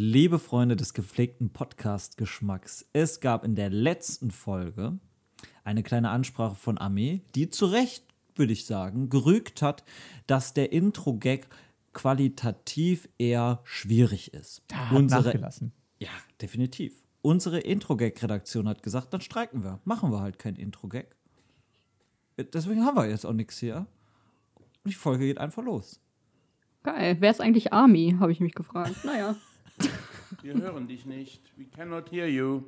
Liebe Freunde des gepflegten Podcast-Geschmacks, es gab in der letzten Folge eine kleine Ansprache von Armee, die zu Recht, würde ich sagen, gerügt hat, dass der Intro-Gag qualitativ eher schwierig ist. Da hat nachgelassen. Ja, definitiv. Unsere Intro-Gag-Redaktion hat gesagt, dann streiken wir. Machen wir halt kein Intro-Gag. Deswegen haben wir jetzt auch nichts hier. Und die Folge geht einfach los. Geil. Wer ist eigentlich Army, habe ich mich gefragt. Naja. Wir hören dich nicht. We cannot hear you.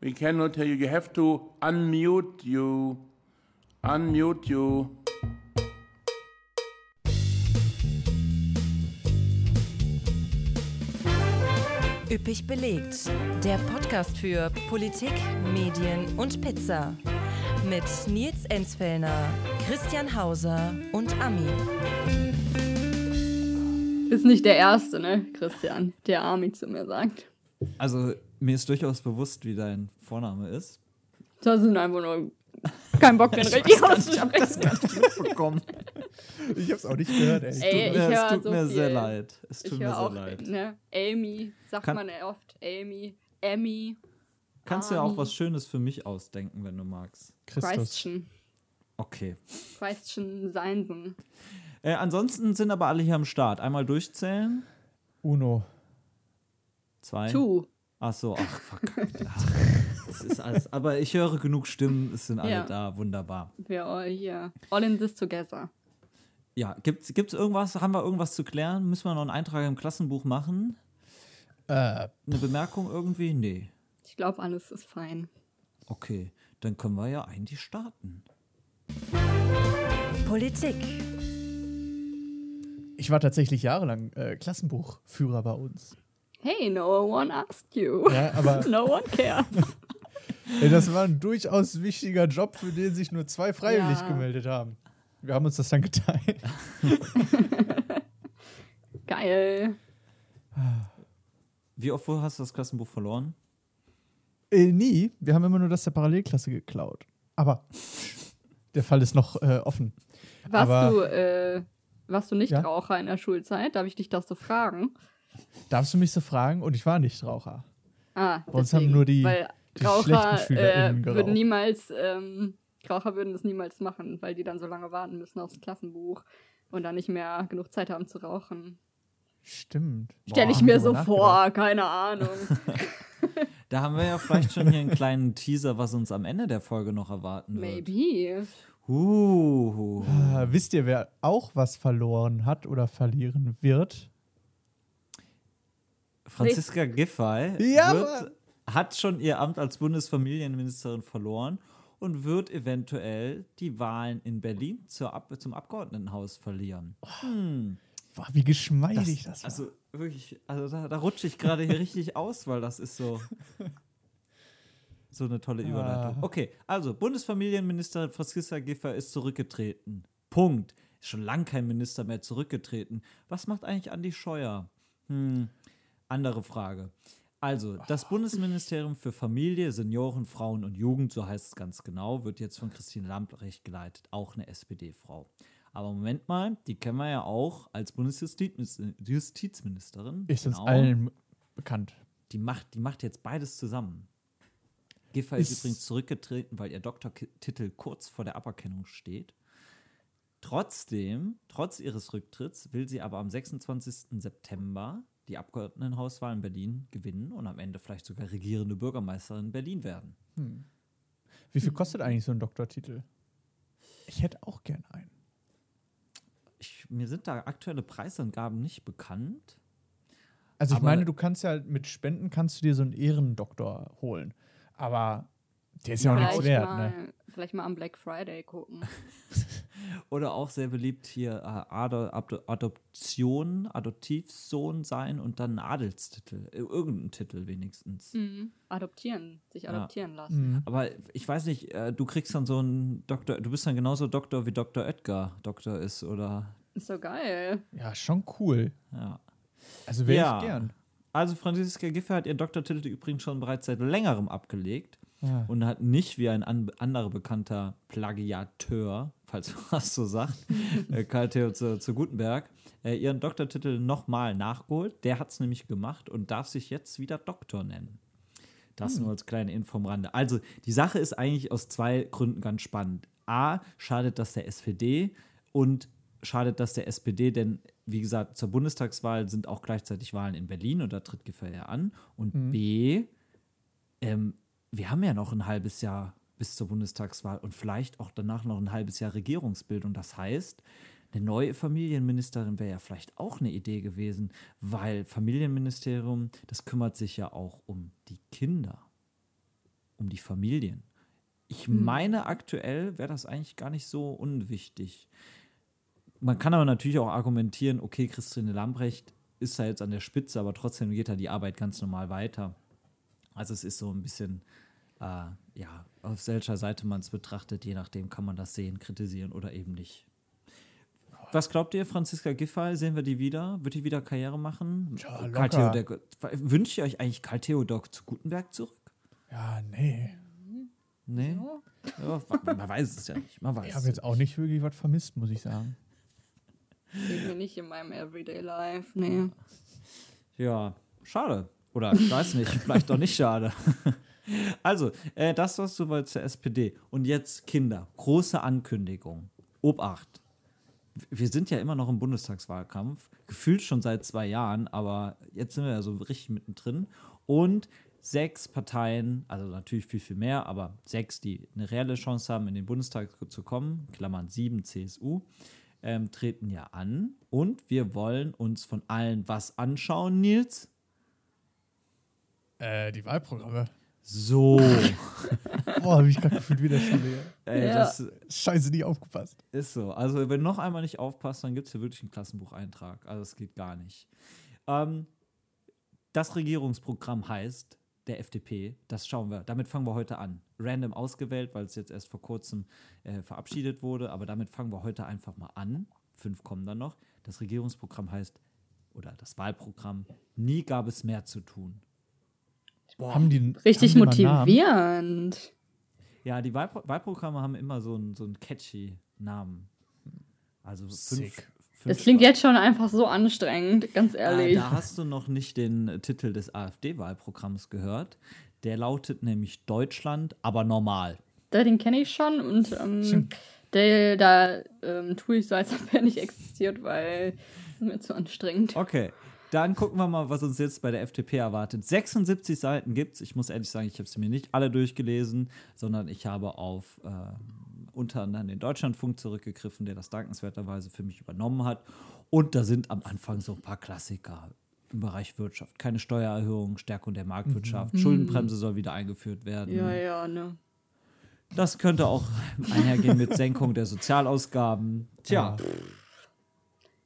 We cannot hear you. You have to unmute you. Unmute you. Üppig belegt. Der Podcast für Politik, Medien und Pizza. Mit Nils Enzfellner, Christian Hauser und Ami. Ist nicht der Erste, ne, Christian, der Army zu mir sagt. Also, mir ist durchaus bewusst, wie dein Vorname ist. Das sind einfach nur kein Bock, den richtig auszusprechen. Bekommen. Ich hab's auch nicht gehört, ey. Ey, ich es höre tut so mir viel. sehr leid. Es tut Ich mir sehr auch, leid. ne, Amy, sagt Kann- man ja oft. Amy, Emmy, Kannst du ja auch was Schönes für mich ausdenken, wenn du magst. Christus. Christian. Okay. Christian Seinsen. Äh, ansonsten sind aber alle hier am Start. Einmal durchzählen. Uno. Zwei. Two. Ach so, ach fuck. Ach, das ist alles. Aber ich höre genug Stimmen, es sind alle Ja. da. Wunderbar. Wir all hier. All in this together. Ja, gibt's, gibt's irgendwas? Haben wir irgendwas zu klären? Müssen wir noch einen Eintrag im Klassenbuch machen? Äh, Eine Bemerkung irgendwie? Nee. Ich glaube, alles ist fein. Okay, dann können wir ja eigentlich starten. Politik. Ich war tatsächlich jahrelang äh, Klassenbuchführer bei uns. Hey, no one asked you. Ja, aber No one cares. das war ein durchaus wichtiger Job, für den sich nur zwei freiwillig Ja. gemeldet haben. Wir haben uns das dann geteilt. Geil. Wie oft hast du das Klassenbuch verloren? Äh, nie. Wir haben immer nur das der Parallelklasse geklaut. Aber der Fall ist noch äh, offen. Warst Aber- du, äh, warst du nicht Ja? Raucher in der Schulzeit? Darf ich dich das so fragen? Darfst du mich so fragen? Und ich war nicht Raucher. Ah, Bei uns deswegen. haben nur die- weil die Raucher äh, würden niemals, ähm, Raucher würden das niemals machen, weil die dann so lange warten müssen aufs Klassenbuch und dann nicht mehr genug Zeit haben zu rauchen. Stimmt. Stelle ich mir so vor, keine Ahnung. Da haben wir ja vielleicht schon hier einen kleinen Teaser, was uns am Ende der Folge noch erwarten wird. Maybe. Uh. Wisst ihr, wer auch was verloren hat oder verlieren wird? Franziska Giffey Ja, wird, hat schon ihr Amt als Bundesfamilienministerin verloren und wird eventuell die Wahlen in Berlin zur Ab zum Abgeordnetenhaus verlieren. Hm. Boah, wie geschmeidig das, war. also wirklich, also da, da rutsche ich gerade hier richtig aus, weil das ist so so eine tolle Überleitung. Ah. Okay, also Bundesfamilienministerin Franziska Giffey ist zurückgetreten. Punkt. Ist schon lang kein Minister mehr zurückgetreten. Was macht eigentlich Andi Scheuer? Hm, andere Frage. Also, das Bundesministerium für Familie, Senioren, Frauen und Jugend, so heißt es ganz genau, wird jetzt von Christine Lambrecht geleitet, auch eine SPD-Frau. Aber Moment mal, die kennen wir ja auch als Bundesjustizministerin. ist uns Genau. allen bekannt. Die macht, die macht jetzt beides zusammen. Giffey ist, Ist- übrigens zurückgetreten, weil ihr Doktortitel kurz vor der Aberkennung steht. Trotzdem, trotz ihres Rücktritts, will sie aber am 26. September die Abgeordnetenhauswahl in Berlin gewinnen und am Ende vielleicht sogar regierende Bürgermeisterin in Berlin werden. Wie viel kostet eigentlich so ein Doktortitel? Ich hätte auch gern einen. Ich, mir sind da aktuelle Preisangaben nicht bekannt. Also ich meine, du kannst ja mit Spenden kannst du dir so einen Ehrendoktor holen. Aber der ist ja, auch nichts Vielleicht wert, mal, ne? vielleicht mal am Black Friday gucken. Oder auch sehr beliebt hier äh, Ado Ado Adoption, Adoptivsohn sein und dann Adelstitel. Äh, irgendeinen Titel wenigstens. Mhm. Adoptieren, sich Ja. adoptieren lassen. Mhm. Aber ich weiß nicht, äh, du kriegst dann so einen Doktor, du bist dann genauso Doktor wie Dr. Oetker Doktor ist, oder? Ist so geil. Ja, schon cool. Ja. Also wäre Ja. ich gern. Also Franziska Giffey hat ihren Doktortitel übrigens schon bereits seit längerem abgelegt. Ah. und hat nicht wie ein an anderer bekannter Plagiateur, falls man das so sagt, äh, Karl Theo zu, zu Gutenberg, äh, ihren Doktortitel nochmal nachgeholt. Der hat es nämlich gemacht und darf sich jetzt wieder Doktor nennen. Das nur als kleine Info am Rande. Also, die Sache ist eigentlich aus zwei Gründen ganz spannend. A, schadet das der SPD und schadet das der SPD, denn wie gesagt, zur Bundestagswahl sind auch gleichzeitig Wahlen in Berlin und da tritt Giffey ja an. Und B, ähm, wir haben ja noch ein halbes Jahr bis zur Bundestagswahl und vielleicht auch danach noch ein halbes Jahr Regierungsbildung. Das heißt, eine neue Familienministerin wäre ja vielleicht auch eine Idee gewesen, weil Familienministerium, das kümmert sich ja auch um die Kinder, um die Familien. Ich meine, aktuell wäre das eigentlich gar nicht so unwichtig. Man kann aber natürlich auch argumentieren, okay, Christine Lambrecht ist da jetzt an der Spitze, aber trotzdem geht da die Arbeit ganz normal weiter. Also es ist so ein bisschen, äh, ja, auf welcher Seite man es betrachtet, je nachdem kann man das sehen, kritisieren oder eben nicht. Was glaubt ihr, Franziska Giffey, sehen wir die wieder? Wird die wieder Karriere machen? Ja, Karl. Theodor, wünscht ihr euch eigentlich Karl Theodor zu Gutenberg zurück? Ja, nee. Nee? Ja, man weiß es ja nicht. Man weiß Ich habe jetzt auch nicht wirklich was vermisst, muss ich sagen. Seht mir nicht in meinem Everyday Life. Nee. Ja, schade. Oder ich weiß nicht, vielleicht auch nicht schade. Also, äh, das war soweit zur SPD. Und jetzt Kinder. Große Ankündigung. Obacht. Wir sind ja immer noch im Bundestagswahlkampf. Gefühlt schon seit zwei Jahren, aber jetzt sind wir ja so richtig mittendrin. Und sechs Parteien, also natürlich viel, viel mehr, aber sechs, die eine reelle Chance haben, in den Bundestag zu kommen, Klammern sieben CSU, ähm, treten ja an. Und wir wollen uns von allen was anschauen, Nils? Äh, die Wahlprogramme. So. Boah, habe ich gerade gefühlt wieder schon wieder. Ey, Ja. das Scheiße, nie aufgepasst. ist so. Also, wenn noch einmal nicht aufpasst, dann gibt es hier wirklich einen Klassenbucheintrag. Also, das geht gar nicht. Ähm, das Regierungsprogramm heißt der FDP. Das schauen wir. Damit fangen wir heute an. Random ausgewählt, weil es jetzt erst vor kurzem äh, verabschiedet wurde. Aber damit fangen wir heute einfach mal an. Fünf kommen dann noch. Das Regierungsprogramm heißt, oder das Wahlprogramm, nie gab es mehr zu tun. Haben die, Richtig haben die motivierend. Ja, die Wahlpro Wahlprogramme haben immer so einen so einen catchy Namen. Also fünf, Sick. fünf Das klingt jetzt schon einfach so anstrengend, ganz ehrlich. Äh, da hast du noch nicht den Titel des AfD-Wahlprogramms gehört. Der lautet nämlich Deutschland, aber normal. Da, den kenne ich schon und ähm, der, da ähm, tue ich so, als ob er nicht existiert, weil es ist mir zu anstrengend. Okay, dann gucken wir mal, was uns jetzt bei der FDP erwartet. 76 Seiten gibt's. Ich muss ehrlich sagen, ich habe sie mir nicht alle durchgelesen, sondern ich habe auf äh, unter anderem den Deutschlandfunk zurückgegriffen, der das dankenswerterweise für mich übernommen hat. Und da sind am Anfang so ein paar Klassiker im Bereich Wirtschaft. Keine Steuererhöhung, Stärkung der Marktwirtschaft, Schuldenbremse soll wieder eingeführt werden. Ja, ja, ne. Das könnte auch einhergehen mit Senkung der Sozialausgaben. Tja,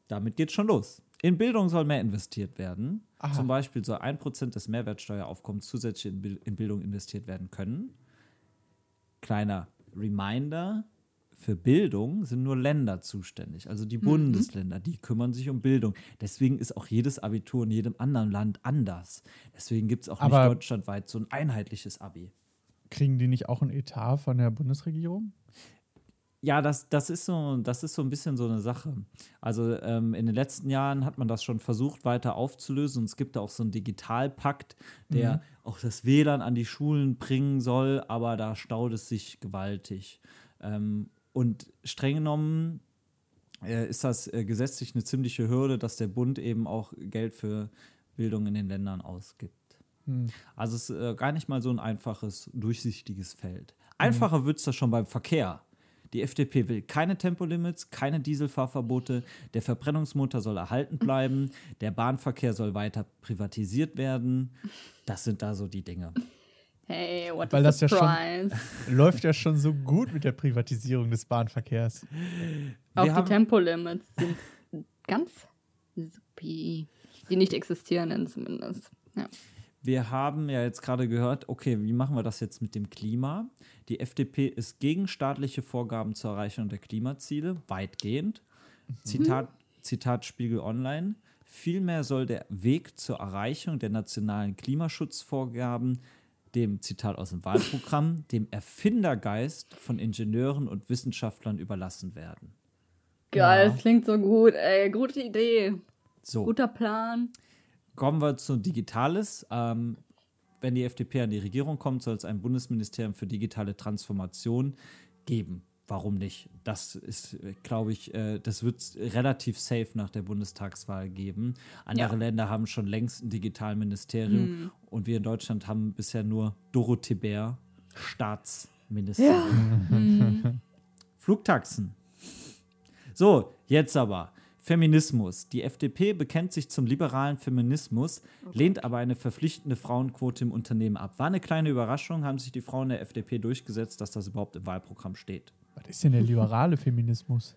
damit geht's schon los. In Bildung soll mehr investiert werden. Aha. Zum Beispiel soll 1% des Mehrwertsteueraufkommens zusätzlich in Bildung investiert werden können. Kleiner Reminder: Für Bildung sind nur Länder zuständig, also die Bundesländer, die kümmern sich um Bildung. Deswegen ist auch jedes Abitur in jedem anderen Land anders. Deswegen gibt es auch Aber- nicht deutschlandweit so ein einheitliches Abi. Kriegen die nicht auch ein Etat von der Bundesregierung? Ja, das, das, ist so, das ist so ein bisschen so eine Sache. Also ähm, in den letzten Jahren hat man das schon versucht, weiter aufzulösen. Und es gibt da auch so einen Digitalpakt, der auch das WLAN an die Schulen bringen soll, aber da staut es sich gewaltig. Ähm, und streng genommen äh, ist das äh, gesetzlich eine ziemliche Hürde, dass der Bund eben auch Geld für Bildung in den Ländern ausgibt. Also es ist äh, gar nicht mal so ein einfaches, durchsichtiges Feld. Einfacher wird es da schon beim Verkehr. Die FDP will keine Tempolimits, keine Dieselfahrverbote, der Verbrennungsmotor soll erhalten bleiben, der Bahnverkehr soll weiter privatisiert werden. Das sind da so die Dinge. Hey, what Weil a das ja schon- surprise. Läuft ja schon so gut mit der Privatisierung des Bahnverkehrs. Auch Wir die Tempolimits sind ganz supi. Die nicht existierenden zumindest. Ja. Wir haben ja jetzt gerade gehört, okay, wie machen wir das jetzt mit dem Klima? Die FDP ist gegen staatliche Vorgaben zur Erreichung der Klimaziele, weitgehend. Zitat, Zitat Spiegel Online. Vielmehr soll der Weg zur Erreichung der nationalen Klimaschutzvorgaben dem Zitat aus dem Wahlprogramm, dem Erfindergeist von Ingenieuren und Wissenschaftlern überlassen werden. Geil, Ja. das klingt so gut, ey. Gute Idee. So, Guter Plan. kommen wir zu Digitales. Ähm, wenn die FDP an die Regierung kommt, soll es ein Bundesministerium für digitale Transformation geben. Warum nicht? Das ist, glaube ich, äh, das wird es relativ safe nach der Bundestagswahl geben. Andere Ja. Länder haben schon längst ein Digitalministerium und wir in Deutschland haben bisher nur Dorothee Bär, Staatsministerin. Flugtaxen. So, jetzt aber. Feminismus. Die FDP bekennt sich zum liberalen Feminismus, lehnt aber eine verpflichtende Frauenquote im Unternehmen ab. War eine kleine Überraschung, haben sich die Frauen der FDP durchgesetzt, dass das überhaupt im Wahlprogramm steht. Was ist denn der liberale Feminismus?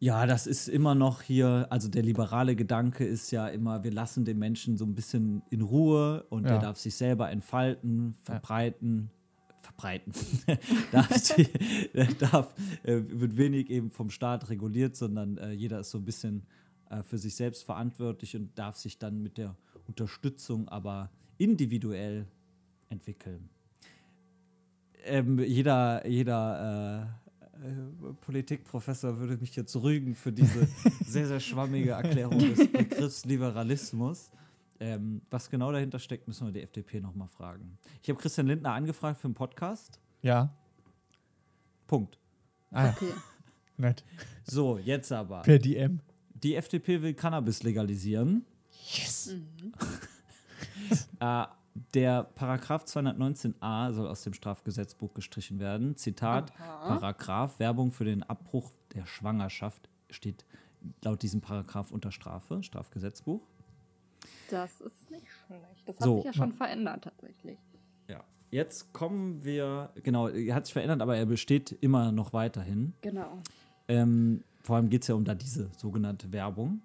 Ja, das ist immer noch hier, also der liberale Gedanke ist ja immer, wir lassen den Menschen so ein bisschen in Ruhe und der Ja. darf sich selber entfalten, verbreiten, verbreiten. darf sie, der darf, äh, wird wenig eben vom Staat reguliert, sondern äh, jeder ist so ein bisschen äh, für sich selbst verantwortlich und darf sich dann mit der Unterstützung aber individuell entwickeln. Ähm, jeder, jeder äh, äh, Politikprofessor würde mich jetzt rügen für diese sehr, sehr schwammige Erklärung des Begriffs Liberalismus. Ähm, was genau dahinter steckt, müssen wir die FDP nochmal fragen. Ich habe Christian Lindner angefragt für einen Podcast. Ja. Punkt. Ah, ja. Okay. nett. So, jetzt aber. Per DM. Die FDP will Cannabis legalisieren. Yes. Äh, der Paragraph 219a soll aus dem Strafgesetzbuch gestrichen werden. Zitat: Paragraph Werbung für den Abbruch der Schwangerschaft steht laut diesem Paragraph unter Strafe, Strafgesetzbuch. Das ist nicht schlecht. Das hat So. sich ja schon verändert tatsächlich. Ja. Jetzt kommen wir, genau, er hat sich verändert, aber er besteht immer noch weiterhin. Genau. Ähm, vor allem geht es ja um da diese sogenannte Werbung.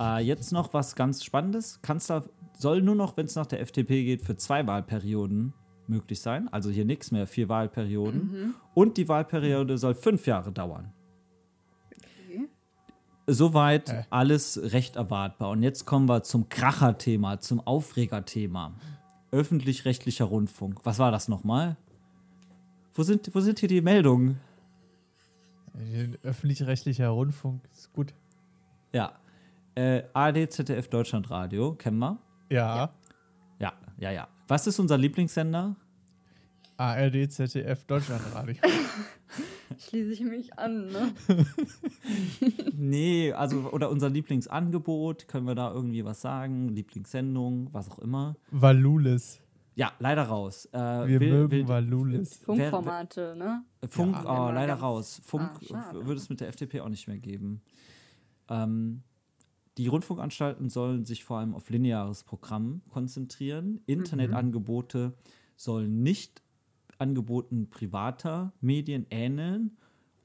Äh, jetzt noch was ganz Spannendes. Kanzler soll nur noch, wenn es nach der FDP geht, für zwei Wahlperioden möglich sein. Also hier nichts mehr, vier Wahlperioden. Und die Wahlperiode soll fünf Jahre dauern. Okay. Soweit alles recht erwartbar. Und jetzt kommen wir zum Kracherthema, zum Aufregerthema. Öffentlich-rechtlicher Rundfunk. Was war das nochmal? Wo sind, wo sind hier die Meldungen? Öffentlich-rechtlicher Rundfunk ist gut. Ja. Äh, ARD, ZDF, Deutschlandradio, kennen wir? Ja. Ja, ja, ja. Was ist unser Lieblingssender? ARD, ZDF, Deutschlandradio. Schließe ich mich an, ne? Nee, also, oder unser Lieblingsangebot, können wir da irgendwie was sagen? Lieblingssendung, was auch immer. Valulis. Ja, leider raus. Äh, Wir will- mögen will- Valulis. Funkformate, ne? Funk, Ja. oh, leider raus. Funk Ah, würde es mit der FDP auch nicht mehr geben. Ähm, die Rundfunkanstalten sollen sich vor allem auf lineares Programm konzentrieren. Internetangebote sollen nicht Angeboten privater Medien ähneln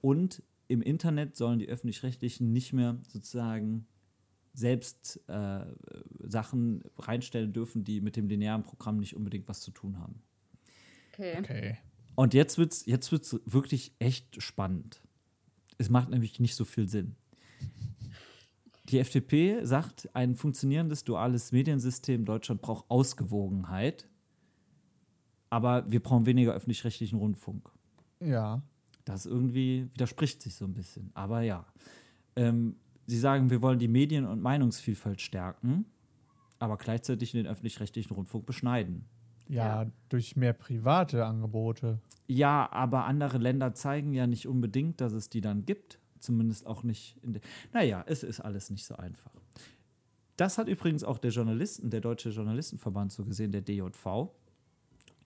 und im Internet sollen die öffentlich-rechtlichen nicht mehr sozusagen selbst äh, Sachen reinstellen dürfen, die mit dem linearen Programm nicht unbedingt was zu tun haben. Okay. Okay. Und jetzt wird es jetzt wird's wirklich echt spannend. Es macht nämlich nicht so viel Sinn. Die FDP sagt, ein funktionierendes duales Mediensystem Deutschland braucht Ausgewogenheit, aber wir brauchen weniger öffentlich-rechtlichen Rundfunk. Ja. Das irgendwie widerspricht sich so ein bisschen. Aber ja. Ähm, sie sagen, wir wollen die Medien- und Meinungsvielfalt stärken, aber gleichzeitig den öffentlich-rechtlichen Rundfunk beschneiden. ja. Ja. durch mehr private Angebote. Ja, aber andere Länder zeigen ja nicht unbedingt, dass es die dann gibt. Zumindest auch nicht in der. Naja, es ist alles nicht so einfach. Das hat übrigens auch der Journalisten, der Deutsche Journalistenverband so gesehen, der DJV.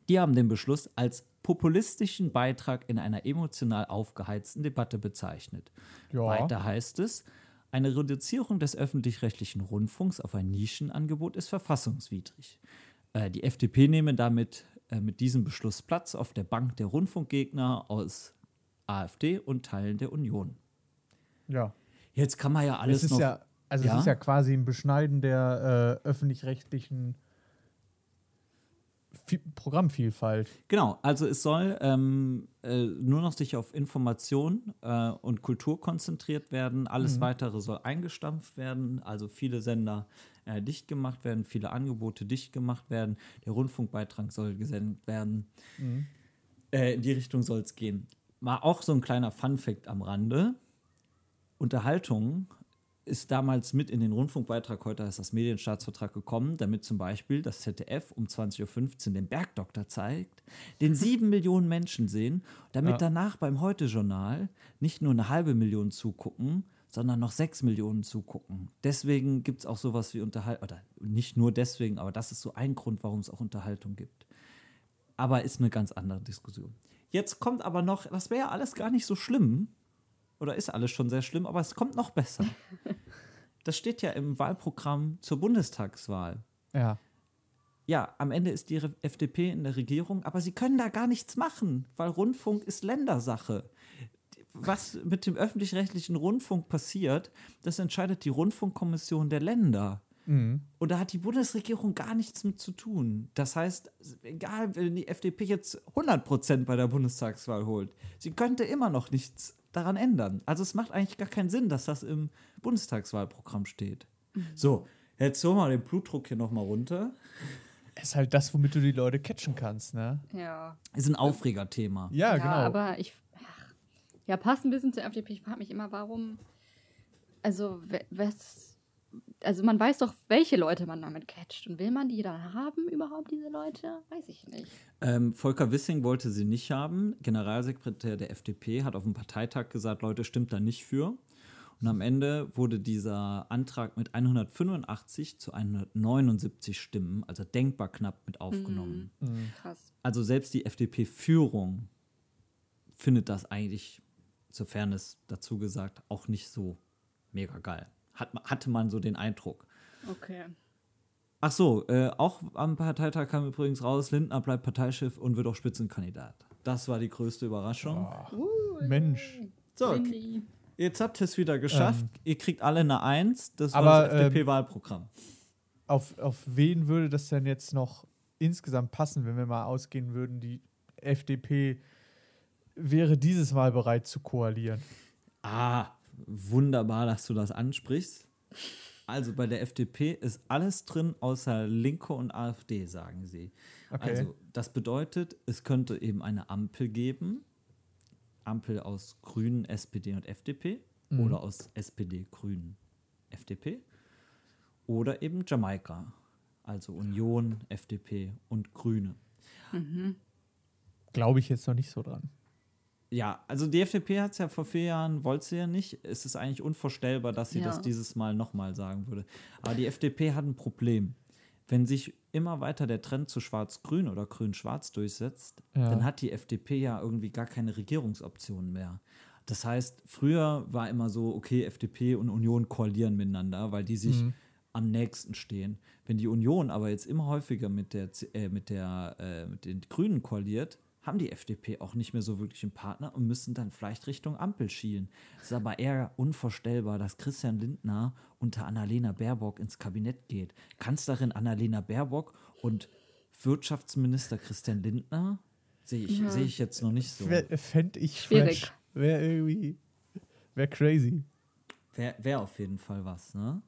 Die haben den Beschluss als populistischen Beitrag in einer emotional aufgeheizten Debatte bezeichnet. Ja. Weiter heißt es, eine Reduzierung des öffentlich-rechtlichen Rundfunks auf ein Nischenangebot ist verfassungswidrig. Äh, die FDP nehme damit äh, mit diesem Beschluss Platz auf der Bank der Rundfunkgegner aus AfD und Teilen der Union. Ja. Jetzt kann man ja alles es ist noch. ja, also Ja? es ist ja quasi ein Beschneiden der äh, öffentlich-rechtlichen Vi- Programmvielfalt. Genau, also es soll ähm, äh, nur noch sich auf Information äh, und Kultur konzentriert werden. Alles weitere soll eingestampft werden. Also viele Sender äh, dicht gemacht werden, viele Angebote dicht gemacht werden, der Rundfunkbeitrag soll gesendet werden. Äh, in die Richtung soll es gehen. Mal auch so ein kleiner Fun-Fact am Rande. Unterhaltung ist damals mit in den Rundfunkbeitrag, heute heißt das Medienstaatsvertrag gekommen, damit zum Beispiel das ZDF um 20.15 Uhr den Bergdoktor zeigt, den sieben Millionen Menschen sehen, damit Ja. danach beim Heute-Journal nicht nur eine halbe Million zugucken, sondern noch sechs Millionen zugucken. Deswegen gibt es auch sowas wie Unterhaltung, oder nicht nur deswegen, aber das ist so ein Grund, warum es auch Unterhaltung gibt. Aber ist eine ganz andere Diskussion. Jetzt kommt aber noch, das wäre ja alles gar nicht so schlimm, oder ist alles schon sehr schlimm, aber es kommt noch besser. Das steht ja im Wahlprogramm zur Bundestagswahl. Ja. Ja, am Ende ist die FDP in der Regierung, aber sie können da gar nichts machen, weil Rundfunk ist Ländersache. Was mit dem öffentlich-rechtlichen Rundfunk passiert, das entscheidet die Rundfunkkommission der Länder. Mhm. Und da hat die Bundesregierung gar nichts mit zu tun. Das heißt, egal, wenn die FDP jetzt 100% bei der Bundestagswahl holt, sie könnte immer noch nichts daran ändern. Also es macht eigentlich gar keinen Sinn, dass das im Bundestagswahlprogramm steht. So, jetzt holen wir den Blutdruck hier nochmal runter. Ist halt das, womit du die Leute catchen kannst, ne? Ja. Ist ein Aufregerthema. Ja, ja, genau. aber ich. Ach, ja, passt ein bisschen zur FDP. Ich frage mich immer, warum. Also, was. Also, man weiß doch, welche Leute man damit catcht. Und will man die dann haben, überhaupt, diese Leute? Weiß ich nicht. Ähm, Volker Wissing wollte sie nicht haben. Generalsekretär der FDP hat auf dem Parteitag gesagt, Leute, stimmt da nicht für. Und am Ende wurde dieser Antrag mit 185 zu 179 Stimmen, also denkbar knapp, mit aufgenommen. Krass. Also selbst die FDP-Führung findet das eigentlich, zur Fairness dazu gesagt, auch nicht so mega geil. Hat, hatte man so den Eindruck. Okay. Ach so, äh, auch am Parteitag kam übrigens raus, Lindner bleibt Parteichef und wird auch Spitzenkandidat. Das war die größte Überraschung. Mensch. So, jetzt habt ihr es wieder geschafft. ihr kriegt alle eine Eins. Das war aber, das FDP-Wahlprogramm. Auf, auf wen würde das denn jetzt noch insgesamt passen, wenn wir mal ausgehen würden, die FDP wäre dieses Mal bereit zu koalieren? Ah, wunderbar, dass du das ansprichst. Also bei der FDP ist alles drin außer Linke und AfD, sagen sie. Okay. Also das bedeutet, es könnte eben eine Ampel geben. Ampel aus Grünen, SPD und FDP oder aus SPD, Grünen, FDP oder eben Jamaika, also Union, FDP und Grüne. Glaube ich jetzt noch nicht so dran. Ja, also die FDP hat es ja vor vier Jahren, wollte sie ja nicht. Es ist eigentlich unvorstellbar, dass sie Ja. das dieses Mal nochmal sagen würde. Aber die FDP hat ein Problem. Wenn sich immer weiter der Trend zu Schwarz-Grün oder Grün-Schwarz durchsetzt, Ja. dann hat die FDP ja irgendwie gar keine Regierungsoptionen mehr. Das heißt, früher war immer so, okay, FDP und Union koalieren miteinander, weil die sich am nächsten stehen. Wenn die Union aber jetzt immer häufiger mit, der, äh, mit, der, äh, mit den Grünen koaliert, haben die FDP auch nicht mehr so wirklich einen Partner und müssen dann vielleicht Richtung Ampel schielen. Es ist aber eher unvorstellbar, dass Christian Lindner unter Annalena Baerbock ins Kabinett geht. Kanzlerin Annalena Baerbock und Wirtschaftsminister Christian Lindner sehe ich, sehe ich jetzt noch nicht so. Fände ich Schwierig. fresh. Wäre irgendwie, wäre crazy. Wäre wär auf jeden Fall was, ne?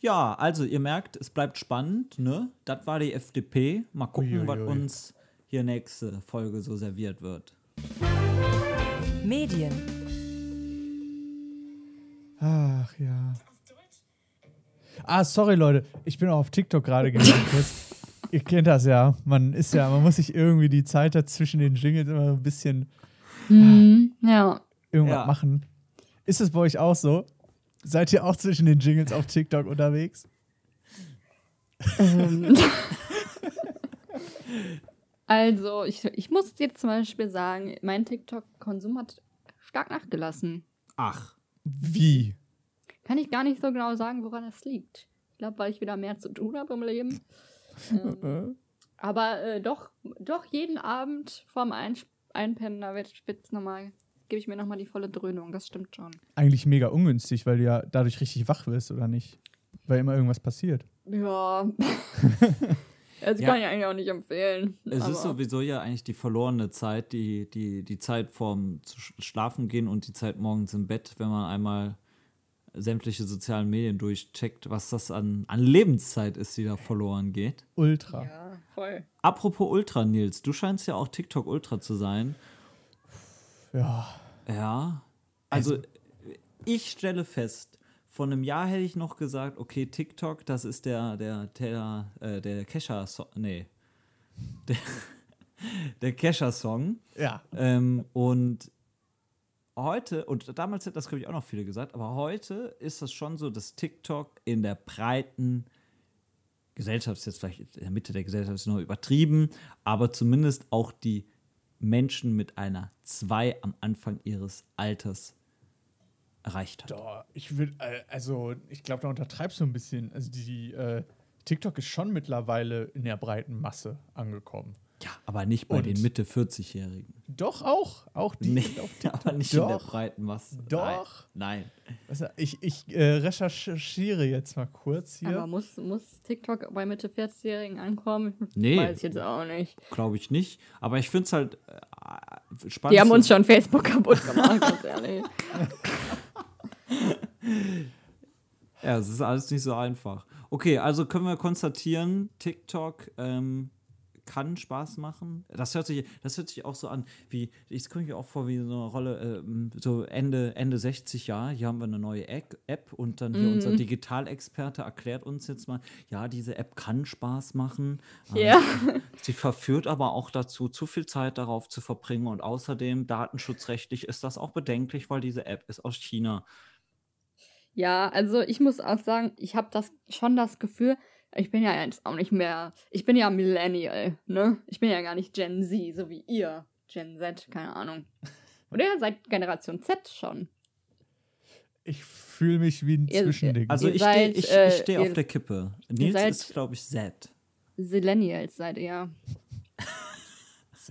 Ja, also ihr merkt, es bleibt spannend, ne? Das war die FDP. Mal gucken, was uns hier nächste Folge so serviert wird. Medien, Ach ja. Ah, sorry Leute, ich bin auch auf TikTok gerade gelandet. Ihr kennt das ja. Man ist ja, man muss sich irgendwie die Zeit dazwischen den Jingles immer ein bisschen Mhm. Ja. irgendwas Ja. machen. Ist es bei euch auch so? Seid ihr auch zwischen den Jingles auf TikTok unterwegs? Ähm. also, ich, ich muss jetzt zum Beispiel sagen, mein TikTok-Konsum hat stark nachgelassen. Ach, Wie? Kann ich gar nicht so genau sagen, woran das liegt. Ich glaube, weil ich wieder mehr zu tun habe im Leben. Ähm, aber äh, doch, doch jeden Abend vorm Einsp Einpennen, da wird, wird's nochmal, gebe ich mir nochmal die volle Dröhnung. Das stimmt schon. Eigentlich mega ungünstig, weil du ja dadurch richtig wach wirst, oder nicht? Weil immer irgendwas passiert. Ja. das Ja. kann ich eigentlich auch nicht empfehlen. es aber, ist sowieso ja eigentlich die verlorene Zeit, die, die, die Zeit vorm Schlafen gehen und die Zeit morgens im Bett, wenn man einmal sämtliche sozialen Medien durchcheckt, was das an, an Lebenszeit ist, die da verloren geht. Ultra. Ja, voll. Apropos Ultra, Nils, du scheinst ja auch TikTok Ultra zu sein. Ja. Ja. Also, ich stelle fest, vor einem Jahr hätte ich noch gesagt, okay, TikTok, das ist der, der, der, äh, der Kesha-Song, nee, der, der Kesha-Song. Ja. Ähm, und heute, und damals hätten das, glaube ich, auch noch viele gesagt, aber heute ist das schon so, dass TikTok in der breiten Gesellschaft, ist jetzt vielleicht in der Mitte der Gesellschaft ist noch übertrieben, aber zumindest auch die Menschen mit einer 2 am Anfang ihres Alters erreicht hat. Doch, ich würde, also ich glaube, da untertreibst du ein bisschen. Also die äh, TikTok ist schon mittlerweile in der breiten Masse angekommen. Ja, aber nicht bei Und- den Mitte 40-Jährigen. Doch auch, auch die Nee, aber nicht in der Doch. breiten Masse. Doch. Nein. Also ich ich äh, recherchiere jetzt mal kurz hier. Aber muss, muss TikTok bei Mitte 40-Jährigen ankommen? Nee. Weiß ich jetzt auch nicht. Glaube ich nicht. Aber ich finde es halt äh, spannend. Die haben uns schon Facebook kaputt gemacht, ganz ehrlich. Ja, es ist alles nicht so einfach. Okay, also können wir konstatieren, TikTok ähm, kann Spaß machen. Das hört sich, das hört sich auch so an, wie, ich komme mir auch vor wie so eine Rolle, ähm, so Ende, Ende 60 Jahre, hier haben wir eine neue App und dann hier unser Digitalexperte erklärt uns jetzt mal, ja, diese App kann Spaß machen. Ähm, Ja. Sie verführt aber auch dazu, zu viel Zeit darauf zu verbringen und außerdem datenschutzrechtlich ist das auch bedenklich, weil diese App ist aus China. Ja, also ich muss auch sagen, ich habe das schon das Gefühl, ich bin ja jetzt auch nicht mehr, ich bin ja Millennial, ne? Ich bin ja gar nicht Gen Z, so wie ihr. Gen Z, keine Ahnung. Oder ihr seid Generation Z schon. ich fühle mich wie ein Ihr- Zwischending. Also ich stehe seid, ich, äh, ich steh auf der Kippe. Nils seid- ist, glaube ich, Z. Millennials seid ihr.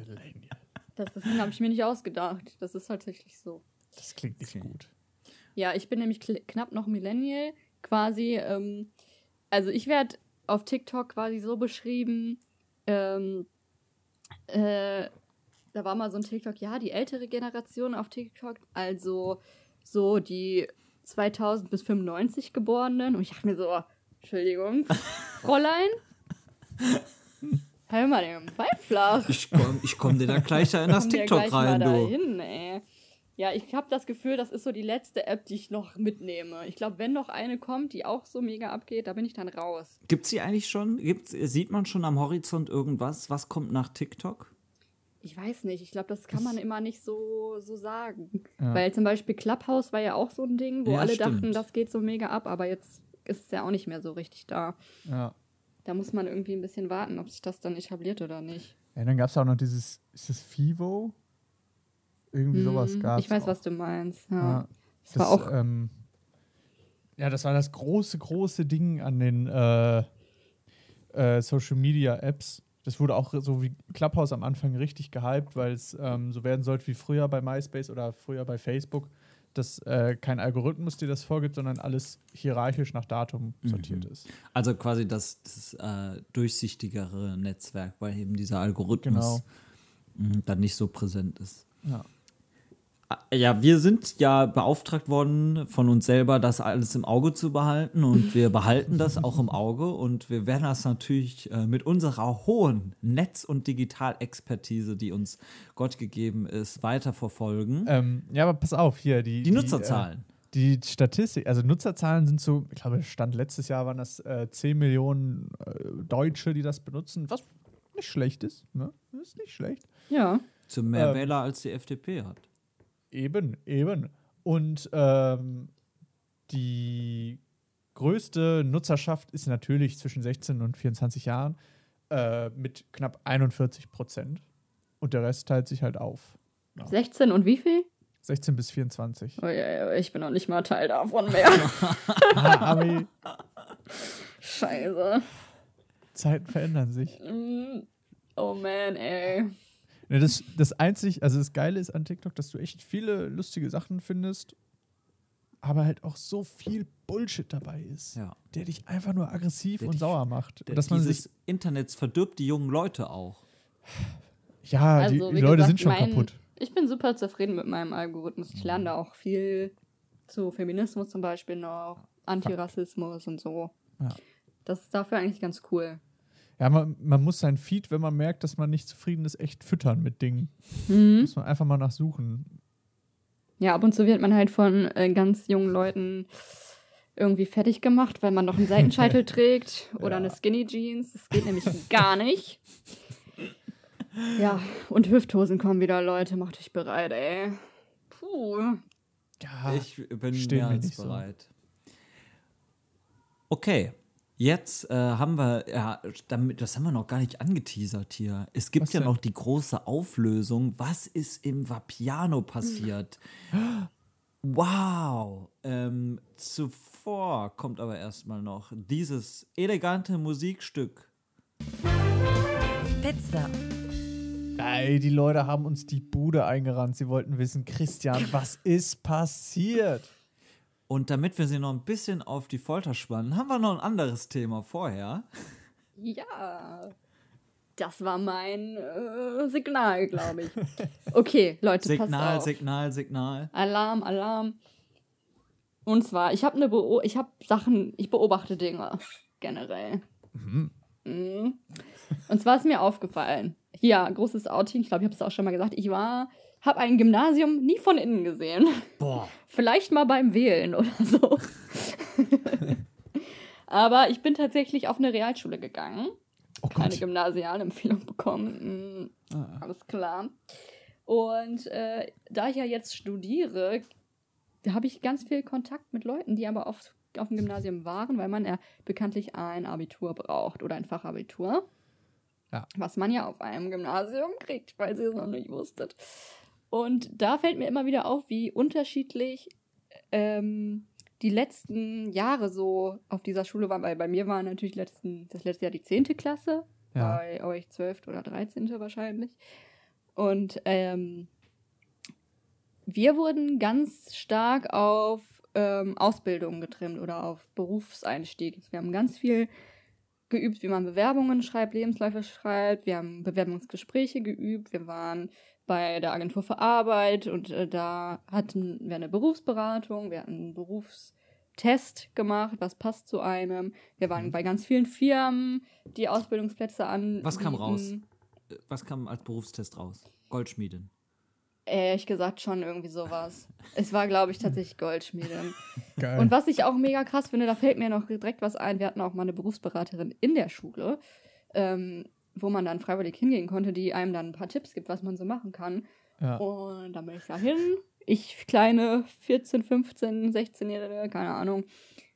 Millennial. Das, das habe ich mir nicht ausgedacht. Das ist tatsächlich so. Das klingt nicht Okay. gut. Ja, ich bin nämlich kl- knapp noch Millennial. Quasi, ähm, also ich werde auf TikTok quasi so beschrieben, ähm, äh, da war mal so ein TikTok, ja, die ältere Generation auf TikTok, also so die 2000 bis 95 Geborenen. Und ich dachte mir so, Entschuldigung, Fräulein, hör mal den Ball flach. Ich komme ich komm dir da gleich in das TikTok gleich rein, mal du. dahin, ey. Ja, ich habe das Gefühl, das ist so die letzte App, die ich noch mitnehme. Ich glaube, wenn noch eine kommt, die auch so mega abgeht, da bin ich dann raus. Gibt's die eigentlich schon? Gibt's, sieht man schon am Horizont irgendwas? Was kommt nach TikTok? Ich weiß nicht, ich glaube, das kann man immer nicht so, so sagen. Ja. Weil zum Beispiel Clubhouse war ja auch so ein Ding, wo Ja, alle stimmt. dachten, das geht so mega ab, aber jetzt ist es ja auch nicht mehr so richtig da. Ja. Da muss man irgendwie ein bisschen warten, ob sich das dann etabliert oder nicht. ja dann gab es auch noch dieses, ist das Fivo? Irgendwie sowas Hm, gab Ich weiß, was du meinst. Ja. Ja. Das war auch ähm, ja, das war das große, große Ding an den äh, äh, Social Media Apps. Das wurde auch so wie Clubhouse am Anfang richtig gehypt, weil es ähm, so werden sollte wie früher bei MySpace oder früher bei Facebook, dass äh, kein Algorithmus dir das vorgibt, sondern alles hierarchisch nach Datum sortiert ist. Also quasi das, das äh, durchsichtigere Netzwerk, weil eben dieser Algorithmus Genau. mh, dann nicht so präsent ist. Ja. Ah, Ja, wir sind ja beauftragt worden von uns selber, das alles im Auge zu behalten und wir behalten das auch im Auge und wir werden das natürlich äh, mit unserer hohen Netz- und Digitalexpertise, die uns Gott gegeben ist, weiterverfolgen. Ähm, ja, aber pass auf, hier, die, die Nutzerzahlen. Äh, die Statistik, also Nutzerzahlen sind so, ich glaube, Stand letztes Jahr waren das äh, 10 Millionen äh, Deutsche, die das benutzen, was nicht schlecht ist, ne? Das ist nicht schlecht. Ja. Zu mehr ähm, Wähler als die FDP hat. Eben, eben. Und ähm, die größte Nutzerschaft ist natürlich zwischen 16 und 24 Jahren äh, mit knapp 41 Prozent. Und der Rest teilt sich halt auf. 16 und wie viel? 16 bis 24. Oh, ja, ja, ich bin noch nicht mal Teil davon mehr. ah, Ami, Scheiße. Zeiten verändern sich. Mm. Oh man, ey. Ne, das, das einzig, also das Geile ist an TikTok, dass du echt viele lustige Sachen findest, aber halt auch so viel Bullshit dabei ist, Ja. der dich einfach nur aggressiv Der und dich- sauer macht. Der, Und dass man dieses sich, Internets verdirbt die jungen Leute auch. ja, Also, die, die Leute gesagt, sind schon mein- kaputt. Ich bin super zufrieden mit meinem Algorithmus. Ich lerne da auch viel zu Feminismus zum Beispiel noch, Antirassismus und so. Ja. Das ist dafür eigentlich ganz cool. Ja, man, man muss sein Feed, wenn man merkt, dass man nicht zufrieden ist, echt füttern mit Dingen. Mhm. Muss man einfach mal nachsuchen. Ja, ab und zu wird man halt von äh, ganz jungen Leuten irgendwie fertig gemacht, weil man noch einen Seitenscheitel trägt oder Ja. eine Skinny Jeans. Das geht nämlich gar nicht. Ja, und Hüfthosen kommen wieder, Leute. Macht euch bereit, ey. Puh. Ja, Ich bin mehr als nicht so. bereit. Okay, jetzt äh, haben wir, ja, damit, das haben wir noch gar nicht angeteasert hier. Es gibt Was ja denn? noch die große Auflösung. Was ist im Vapiano passiert? Wow! Ähm, zuvor kommt aber erstmal noch dieses elegante Musikstück. Pizza. Ey, die Leute haben uns die Bude eingerannt. Sie wollten wissen, Christian, was ist passiert? Und damit wir sie noch ein bisschen auf die Folter spannen, haben wir noch ein anderes Thema vorher. Ja. Das war mein äh, Signal, glaube ich. Okay, Leute, Signal, passt auf. Signal, Signal. Alarm, Alarm. Und zwar, ich habe eine Beo ich habe Sachen, ich beobachte Dinge generell. Mhm. Und zwar ist mir aufgefallen. Hier, großes Outing, ich glaube, ich habe es auch schon mal gesagt. Ich war, habe ein Gymnasium nie von innen gesehen. Boah. Vielleicht mal beim Wählen oder so. Aber ich bin tatsächlich auf eine Realschule gegangen. Oh Keine. Gymnasialempfehlung bekommen. Mm, Ah. Alles klar. Und äh, da ich ja jetzt studiere, habe ich ganz viel Kontakt mit Leuten, die aber auf, auf dem Gymnasium waren, weil man ja bekanntlich ein Abitur braucht oder ein Fachabitur. Ja. Was man ja auf einem Gymnasium kriegt, weil ihr es noch nicht wusstet. Und da fällt mir immer wieder auf, wie unterschiedlich ähm, die letzten Jahre so auf dieser Schule waren, weil bei mir war natürlich letzten, das letzte Jahr die 10. Klasse, Ja. bei euch 12. oder 13. wahrscheinlich. Und ähm, wir wurden ganz stark auf ähm, Ausbildung getrimmt oder auf Berufseinstieg. Wir haben ganz viel geübt, wie man Bewerbungen schreibt, Lebensläufe schreibt. Wir haben Bewerbungsgespräche geübt. Wir waren bei der Agentur für Arbeit und äh, da hatten wir eine Berufsberatung, wir hatten einen Berufstest gemacht, was passt zu einem. Wir waren bei ganz vielen Firmen, die Ausbildungsplätze an. Mhm. Was kam raus? Äh, Was kam als Berufstest raus? Goldschmiedin. Ehrlich gesagt schon irgendwie sowas. Es war, glaube ich, tatsächlich Goldschmiede. Geil. Und was ich auch mega krass finde, da fällt mir noch direkt was ein. Wir hatten auch mal eine Berufsberaterin in der Schule, ähm, wo man dann freiwillig hingehen konnte, die einem dann ein paar Tipps gibt, was man so machen kann. ja. Und dann bin ich da hin. Ich, kleine 14, 15, 16-Jährige, keine Ahnung.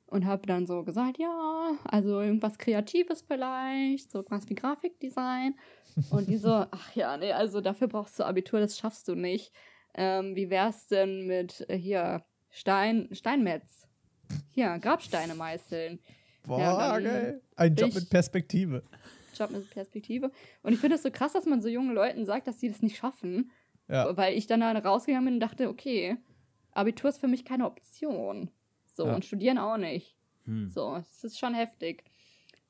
Und habe dann so gesagt, ja, also irgendwas Kreatives vielleicht, so was wie Grafikdesign. Und die so, ach ja, nee, also dafür brauchst du Abitur, das schaffst du nicht. Ähm, wie wär's denn mit äh, hier Stein, Steinmetz? Hier, Grabsteine meißeln. Boah, ja, geil. Ein Job ich- mit Perspektive. Job mit Perspektive. Und ich finde es so krass, dass man so jungen Leuten sagt, dass sie das nicht schaffen. Ja. Weil ich dann da rausgegangen bin und dachte, okay, Abitur ist für mich keine Option. So, Ja. und studieren auch nicht. Hm. So, es ist schon heftig.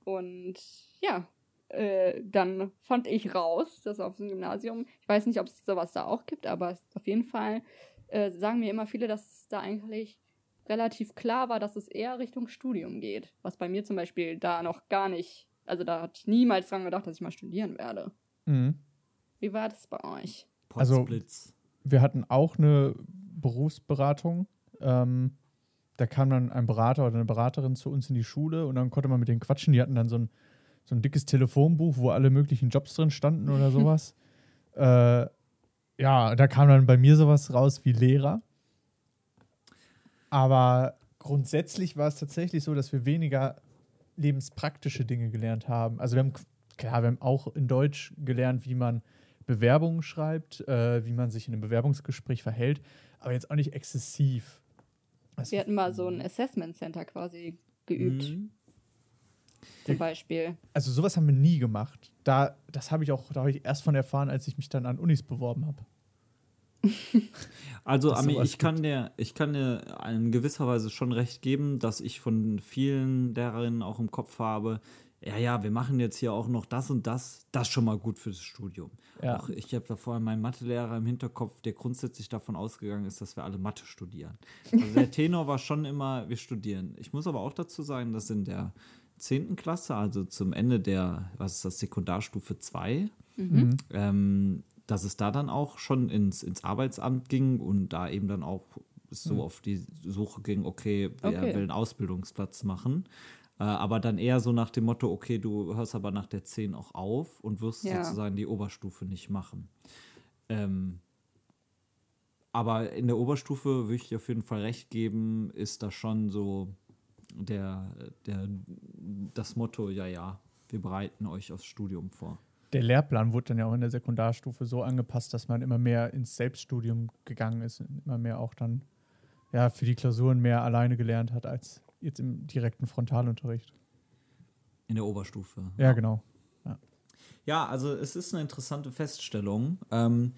Und ja, äh, dann fand ich raus, dass auf dem Gymnasium, ich weiß nicht, ob es sowas da auch gibt, aber es, auf jeden Fall äh, sagen mir immer viele, dass es da eigentlich relativ klar war, dass es eher Richtung Studium geht. Was bei mir zum Beispiel da noch gar nicht, also da hatte ich niemals dran gedacht, dass ich mal studieren werde. Mhm. Wie war das bei euch? Also-. Wir hatten auch eine Berufsberatung. Ähm, da kam dann ein Berater oder eine Beraterin zu uns in die Schule und dann konnte man mit denen quatschen. Die hatten dann so ein, so ein dickes Telefonbuch, wo alle möglichen Jobs drin standen oder sowas. äh, ja, da kam dann bei mir sowas raus wie Lehrer. Aber grundsätzlich war es tatsächlich so, dass wir weniger lebenspraktische Dinge gelernt haben. Also wir haben, klar, wir haben auch in Deutsch gelernt, wie man Bewerbungen schreibt, äh, wie man sich in einem Bewerbungsgespräch verhält, aber jetzt auch nicht exzessiv. Das- Wir hatten mal so ein Assessment Center quasi geübt, Mhm. zum Beispiel. Also sowas haben wir nie gemacht. Da, das habe ich auch, da habe ich erst von erfahren, als ich mich dann an Unis beworben habe. Also, Ami, ich kann, dir, ich kann dir in gewisser Weise schon recht geben, dass ich von vielen Lehrerinnen auch im Kopf habe, ja, ja, wir machen jetzt hier auch noch das und das, das ist schon mal gut fürs Studium. Ja. Auch ich habe da vorher meinen Mathelehrer im Hinterkopf, der grundsätzlich davon ausgegangen ist, dass wir alle Mathe studieren. Also der Tenor war schon immer, wir studieren. Ich muss aber auch dazu sagen, dass in der 10. Klasse, also zum Ende der, was ist das, Sekundarstufe 2, ähm, dass es da dann auch schon ins, ins Arbeitsamt ging und da eben dann auch so auf die Suche ging, okay, wer Okay. will einen Ausbildungsplatz machen. Äh, aber dann eher so nach dem Motto, okay, du hörst aber nach der 10 auch auf und wirst Ja. sozusagen die Oberstufe nicht machen. Ähm, aber in der Oberstufe würde ich dir auf jeden Fall recht geben, ist da schon so der, der, das Motto, ja, ja, wir bereiten euch aufs Studium vor. Der Lehrplan wurde dann ja auch in der Sekundarstufe so angepasst, dass man immer mehr ins Selbststudium gegangen ist und immer mehr auch dann ja, für die Klausuren mehr alleine gelernt hat als jetzt im direkten Frontalunterricht. In der Oberstufe. Ja, genau. Ja, also es ist eine interessante Feststellung. Ähm,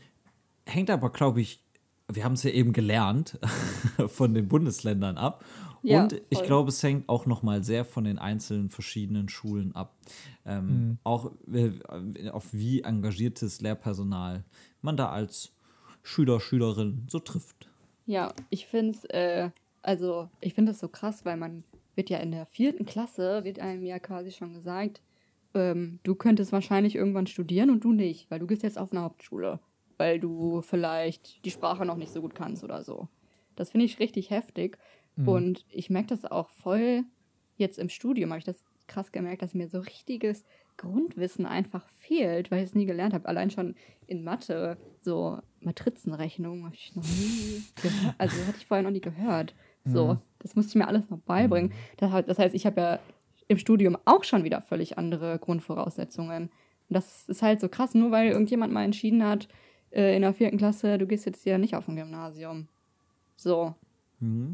hängt aber, glaube ich, wir haben es ja eben gelernt, von den Bundesländern ab. Ja, Und ich voll. glaube, es hängt auch noch mal sehr von den einzelnen verschiedenen Schulen ab. Ähm, Auch äh, auf wie engagiertes Lehrpersonal man da als Schüler, Schülerin so trifft. Ja, ich finde es, äh, also ich finde das so krass, weil man wird ja in der vierten Klasse, wird einem ja quasi schon gesagt, ähm, du könntest wahrscheinlich irgendwann studieren und du nicht, weil du gehst jetzt auf eine Hauptschule, weil du vielleicht die Sprache noch nicht so gut kannst oder so. Das finde ich richtig heftig und ich merke das auch voll jetzt im Studium, habe ich das krass gemerkt, dass mir so richtiges Grundwissen einfach fehlt, weil ich es nie gelernt habe. Allein schon in Mathe, so Matrizenrechnung, habe ich noch nie gehört. Also hatte ich vorher noch nie gehört. So, das musste ich mir alles noch beibringen. Das, hat- das heißt, ich habe ja im Studium auch schon wieder völlig andere Grundvoraussetzungen. Und das ist halt so krass, nur weil irgendjemand mal entschieden hat, äh, in der vierten Klasse, du gehst jetzt hier nicht auf ein Gymnasium. So.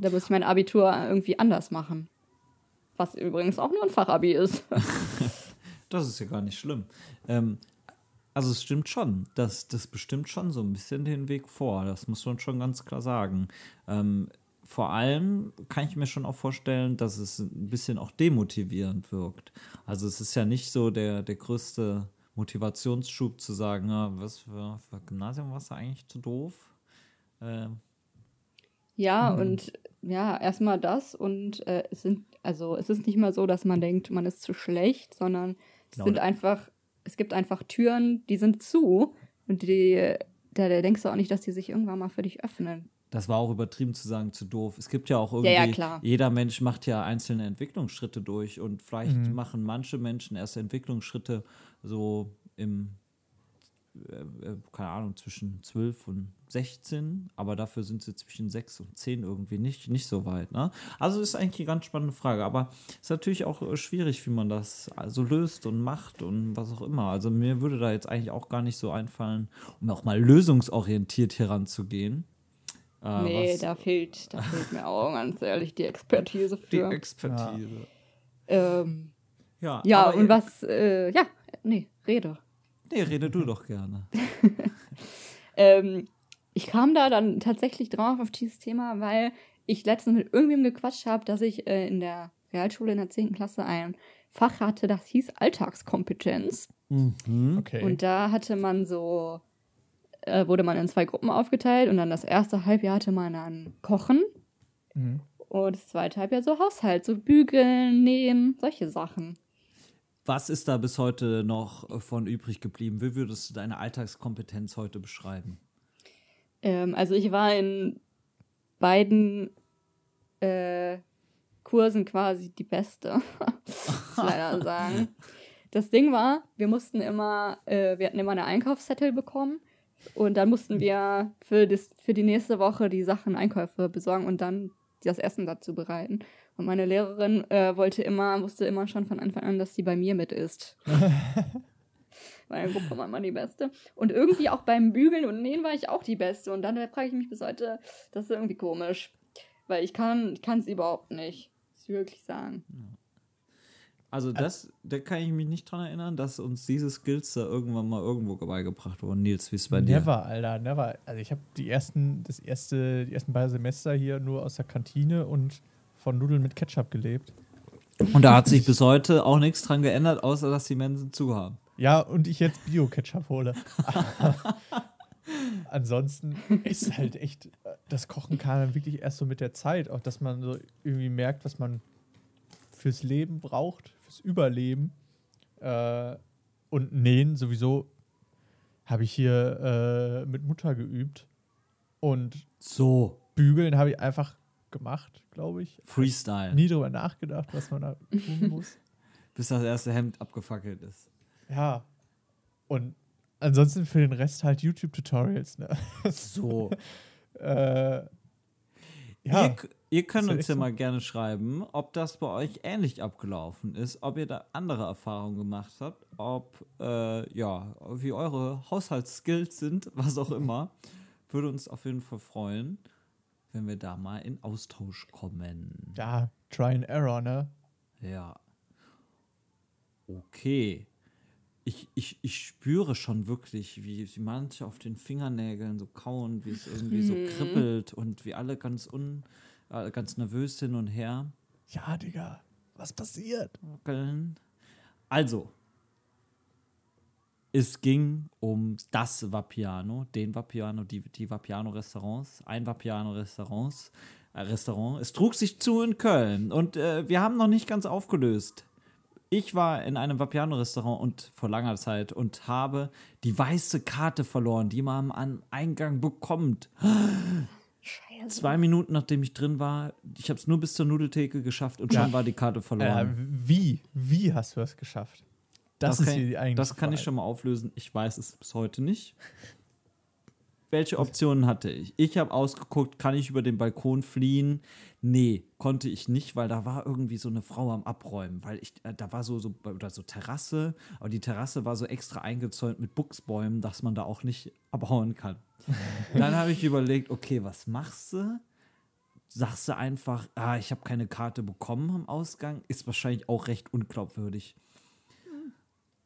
Da muss ich mein Abitur irgendwie anders machen. Was übrigens auch nur ein Fachabi ist. Das ist ja gar nicht schlimm. Ähm, also es stimmt schon, das, das bestimmt schon so ein bisschen den Weg vor. Das muss man schon ganz klar sagen. Ähm, vor allem kann ich mir schon auch vorstellen, dass es ein bisschen auch demotivierend wirkt. Also es ist ja nicht so der, der größte Motivationsschub zu sagen, ja, was für, für Gymnasium warst du eigentlich zu doof? Ähm, Ja, und ja, erstmal das und äh, es sind, also es ist nicht mal so, dass man denkt, man ist zu schlecht, sondern es Genau. sind einfach, es gibt einfach Türen, die sind zu und die, da, da denkst du auch nicht, dass die sich irgendwann mal für dich öffnen. Das war auch übertrieben zu sagen, zu doof. Es gibt ja auch irgendwie, Ja, ja, klar. jeder Mensch macht ja einzelne Entwicklungsschritte durch und vielleicht machen manche Menschen erst Entwicklungsschritte so im, äh, äh, keine Ahnung, zwischen 12 und 16, aber dafür sind sie zwischen 6 und 10 irgendwie nicht, nicht so weit. Ne? Also ist eigentlich eine ganz spannende Frage, aber ist natürlich auch äh, schwierig, wie man das so löst und macht und was auch immer. Also mir würde da jetzt eigentlich auch gar nicht so einfallen, um auch mal lösungsorientiert heranzugehen. Äh, nee, was- da fehlt, da fehlt mir auch ganz ehrlich die Expertise die für. Expertise. ähm, Ja, ja, und was, äh, ja, nee, rede. Nee, rede du doch gerne. Ähm, ich kam da dann tatsächlich drauf auf dieses Thema, weil ich letztens mit irgendwem gequatscht habe, dass ich äh, in der Realschule in der 10. Klasse ein Fach hatte, das hieß Alltagskompetenz. Okay. Und da hatte man so, äh, wurde man in zwei Gruppen aufgeteilt und dann das erste Halbjahr hatte man dann Kochen Mhm. und das zweite Halbjahr so Haushalt, so Bügeln, Nähen, solche Sachen. Was ist da bis heute noch von übrig geblieben? Wie würdest du deine Alltagskompetenz heute beschreiben? Ähm, also ich war in beiden äh, Kursen quasi die Beste, muss ich leider sagen. Das Ding war, wir mussten immer, äh, wir hatten immer eine Einkaufszettel bekommen und dann mussten wir für, das, für die nächste Woche die Sachen, Einkäufe besorgen und dann das Essen dazu bereiten. Und meine Lehrerin äh, wollte immer, wusste immer schon von Anfang an, dass sie bei mir mit ist. Meine Gruppe war immer die Beste. Und irgendwie auch beim Bügeln und Nähen war ich auch die Beste. Und dann frage ich mich bis heute, das ist irgendwie komisch. Weil ich kann es überhaupt nicht. Muss ich wirklich sagen. Also das, da kann ich mich nicht dran erinnern, dass uns diese Skills da irgendwann mal irgendwo beigebracht wurden. Nils, wie ist es bei dir? Never, Alter, never. Also ich habe die ersten, das erste, die ersten beiden Semester hier nur aus der Kantine und von Nudeln mit Ketchup gelebt. Und da hat sich bis heute auch nichts dran geändert, außer dass die Mensen zu haben. Ja, und ich jetzt Bio-Ketchup hole. Ansonsten ist halt echt, das Kochen kam dann wirklich erst so mit der Zeit, auch dass man so irgendwie merkt, was man fürs Leben braucht, fürs Überleben. Äh, und Nähen sowieso habe ich hier äh, mit Mutter geübt. Und So, Bügeln habe ich einfach gemacht, glaube ich. Freestyle. Nie drüber nachgedacht, was man da tun muss. Bis das erste Hemd abgefackelt ist. Ja. Und ansonsten für den Rest halt YouTube-Tutorials, ne? So. äh, ja. Ihr, ihr könnt uns ja so. mal gerne schreiben, ob das bei euch ähnlich abgelaufen ist, ob ihr da andere Erfahrungen gemacht habt, ob, äh, ja, wie eure Haushaltsskills sind, was auch immer. Würde uns auf jeden Fall freuen, wenn wir da mal in Austausch kommen. ja, Try and Error, ne? Ja. Okay. Ich, ich, ich spüre schon wirklich, wie, wie manche auf den Fingernägeln so kauen, wie es irgendwie so kribbelt und wie alle ganz un, ganz nervös hin und her Ja, Digga, was passiert? Also, es ging um das Vapiano, den Vapiano, die, die Vapiano-Restaurants, ein Vapiano-Restaurants, äh, Restaurant. Es trug sich zu in Köln und äh, wir haben noch nicht ganz aufgelöst. Ich war in einem Vapiano-Restaurant und vor langer Zeit und habe die weiße Karte verloren, die man am Eingang bekommt. Scheiße. Zwei Minuten nachdem ich drin war, ich habe es nur bis zur Nudeltheke geschafft und schon Ja. war die Karte Äh, verloren. wie? Wie hast du das geschafft? Das, ist kann, hier die eigentliche Das kann ich schon mal auflösen. Ich weiß es bis heute nicht. Welche Optionen hatte ich? Ich habe ausgeguckt, kann ich über den Balkon fliehen? Nee, konnte ich nicht, weil da war irgendwie so eine Frau am Abräumen, weil ich, äh, da war so, so, oder so Terrasse, aber die Terrasse war so extra eingezäunt mit Buchsbäumen, dass man da auch nicht abhauen kann. Dann habe ich überlegt, okay, was machst du? Sagst du einfach, ah, ich habe keine Karte bekommen am Ausgang, ist wahrscheinlich auch recht unglaubwürdig.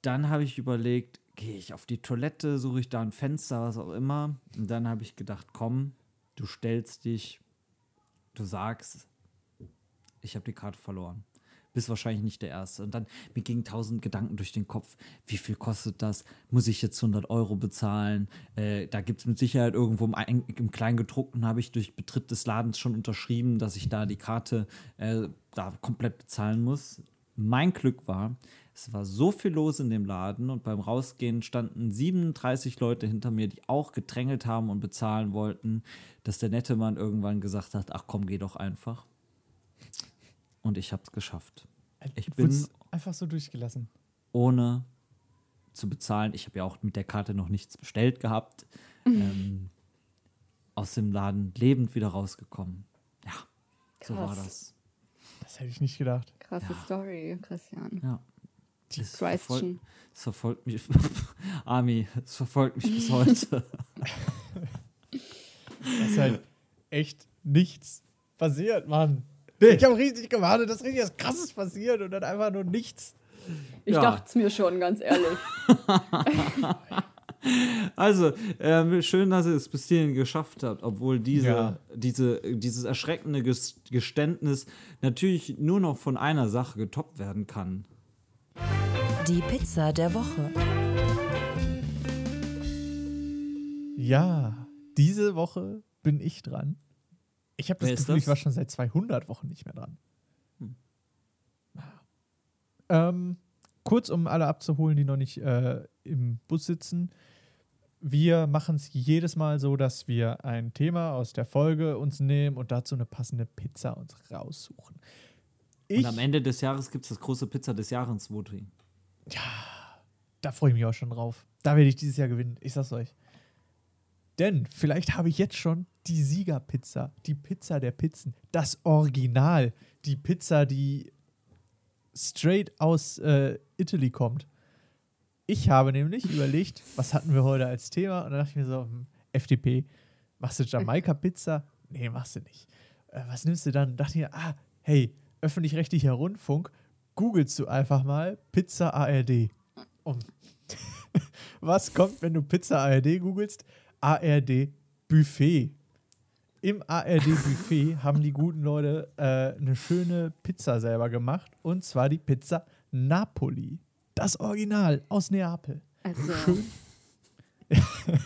Dann habe ich überlegt, gehe ich auf die Toilette, suche ich da ein Fenster, was auch immer. Und dann habe ich gedacht, komm, du stellst dich, du sagst, ich habe die Karte verloren. Bist wahrscheinlich nicht der Erste. Und dann, mir gingen tausend Gedanken durch den Kopf. Wie viel kostet das? Muss ich jetzt 100 Euro bezahlen? Äh, da gibt es mit Sicherheit irgendwo im, im Kleingedruckten, habe ich durch Betritt des Ladens schon unterschrieben, dass ich da die Karte äh, da komplett bezahlen muss. Mein Glück war, es war so viel los in dem Laden und beim Rausgehen standen 37 Leute hinter mir, die auch gedrängelt haben und bezahlen wollten, dass der nette Mann irgendwann gesagt hat, ach komm, geh doch einfach. Und ich habe es geschafft. Ich Du bin einfach so durchgelassen. ohne zu bezahlen, ich habe ja auch mit der Karte noch nichts bestellt gehabt, ähm, aus dem Laden lebend wieder rausgekommen. Ja, so war Krass. das. Das hätte ich nicht gedacht. Krasse Story, Christian. Ja. Es Christian. verfolgt, es verfolgt mich, Ami, es verfolgt mich bis heute. Das ist halt echt nichts passiert, Mann. Ich habe richtig gewartet, dass richtig was Krasses passiert und dann einfach nur nichts. Ich Ja. dachte es mir schon, ganz ehrlich. Also, ähm, schön, dass ihr es bis hierhin geschafft habt, obwohl diese, Ja. diese, dieses erschreckende Ges- Geständnis natürlich nur noch von einer Sache getoppt werden kann. Die Pizza der Woche. Ja, diese Woche bin ich dran. Ich habe das Gefühl, ich das? war schon seit 200 Wochen nicht mehr dran. Hm. Ähm, kurz, um alle abzuholen, die noch nicht äh, im Bus sitzen. Wir machen es jedes Mal so, dass wir ein Thema aus der Folge uns nehmen und dazu eine passende Pizza uns raussuchen. Ich, Und am Ende des Jahres gibt es das große Pizza des Jahres Voting. da freue ich mich auch schon drauf. Da werde ich dieses Jahr gewinnen. Ich sag's euch. Denn vielleicht habe ich jetzt schon die Siegerpizza, die Pizza der Pizzen, das Original, die Pizza, die straight aus äh, Italy kommt. Ich habe nämlich überlegt, was hatten wir heute als Thema? Und dann dachte ich mir so, hm, FDP, machst du Jamaika-Pizza? Nee, machst du nicht. Äh, was nimmst du dann? Dachte ich mir, ah, hey, öffentlich-rechtlicher Rundfunk, googelst du einfach mal Pizza ARD. Und was kommt, wenn du Pizza ARD googelst? ARD Buffet. Im ARD-Buffet haben die guten Leute äh, eine schöne Pizza selber gemacht. Und zwar die Pizza Napoli. Das Original aus Neapel. Also.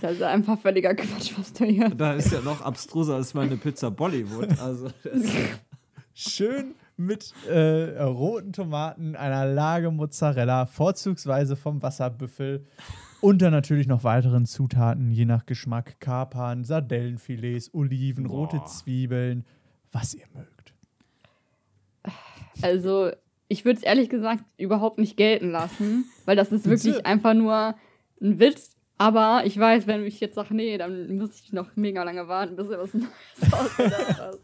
Das ist einfach völliger Quatsch, was du hier. Da ist ja noch abstruser als meine Pizza Bollywood. Also, Schön mit äh, roten Tomaten, einer Lage Mozzarella, vorzugsweise vom Wasserbüffel. Und dann natürlich noch weiteren Zutaten, je nach Geschmack: Kapern, Sardellenfilets, Oliven, Boah. rote Zwiebeln, was ihr mögt. Also, ich würde es ehrlich gesagt überhaupt nicht gelten lassen, weil das ist wirklich einfach nur ein Witz. Aber ich weiß, wenn ich jetzt sage, nee, dann muss ich noch mega lange warten, bis er was Neues ausgedacht hat.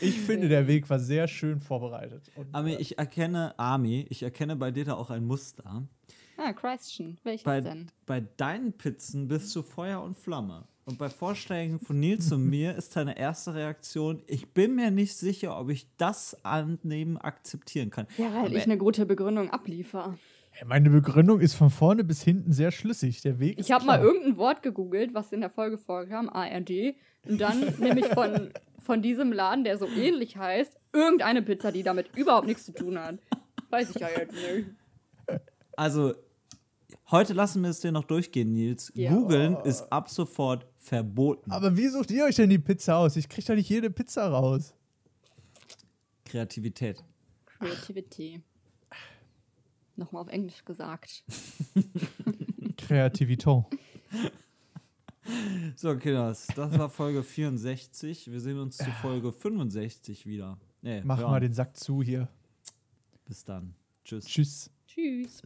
Ich finde, der Weg war sehr schön vorbereitet. Und, Ami, ich erkenne, Ami, ich erkenne bei dir da auch ein Muster. Ah, Christian. Welches Bei, denn? bei deinen Pizzen bist du Feuer und Flamme. Und bei Vorschlägen von Nils und mir ist deine erste Reaktion, ich bin mir nicht sicher, ob ich das annehmen, akzeptieren kann. Ja, weil Aber ich eine gute Begründung abliefer. Meine Begründung ist von vorne bis hinten sehr schlüssig. Der Weg Ich habe mal irgendein Wort gegoogelt, was in der Folge vorkam, ARD. Und dann nämlich von, von diesem Laden, der so ähnlich heißt, irgendeine Pizza, die damit überhaupt nichts zu tun hat. Weiß ich ja jetzt nicht. Also, heute lassen wir es dir noch durchgehen, Nils. Ja. Googeln ist ab sofort verboten. Aber wie sucht ihr euch denn die Pizza aus? Ich krieg doch nicht jede Pizza raus. Kreativität. Creativity. Nochmal auf Englisch gesagt. Kreativität. So, Kinders, das war Folge 64. Wir sehen uns zu Folge 65 wieder. Nee, Mach mal den Sack zu hier. Bis dann. Tschüss. Tschüss. Tschüss.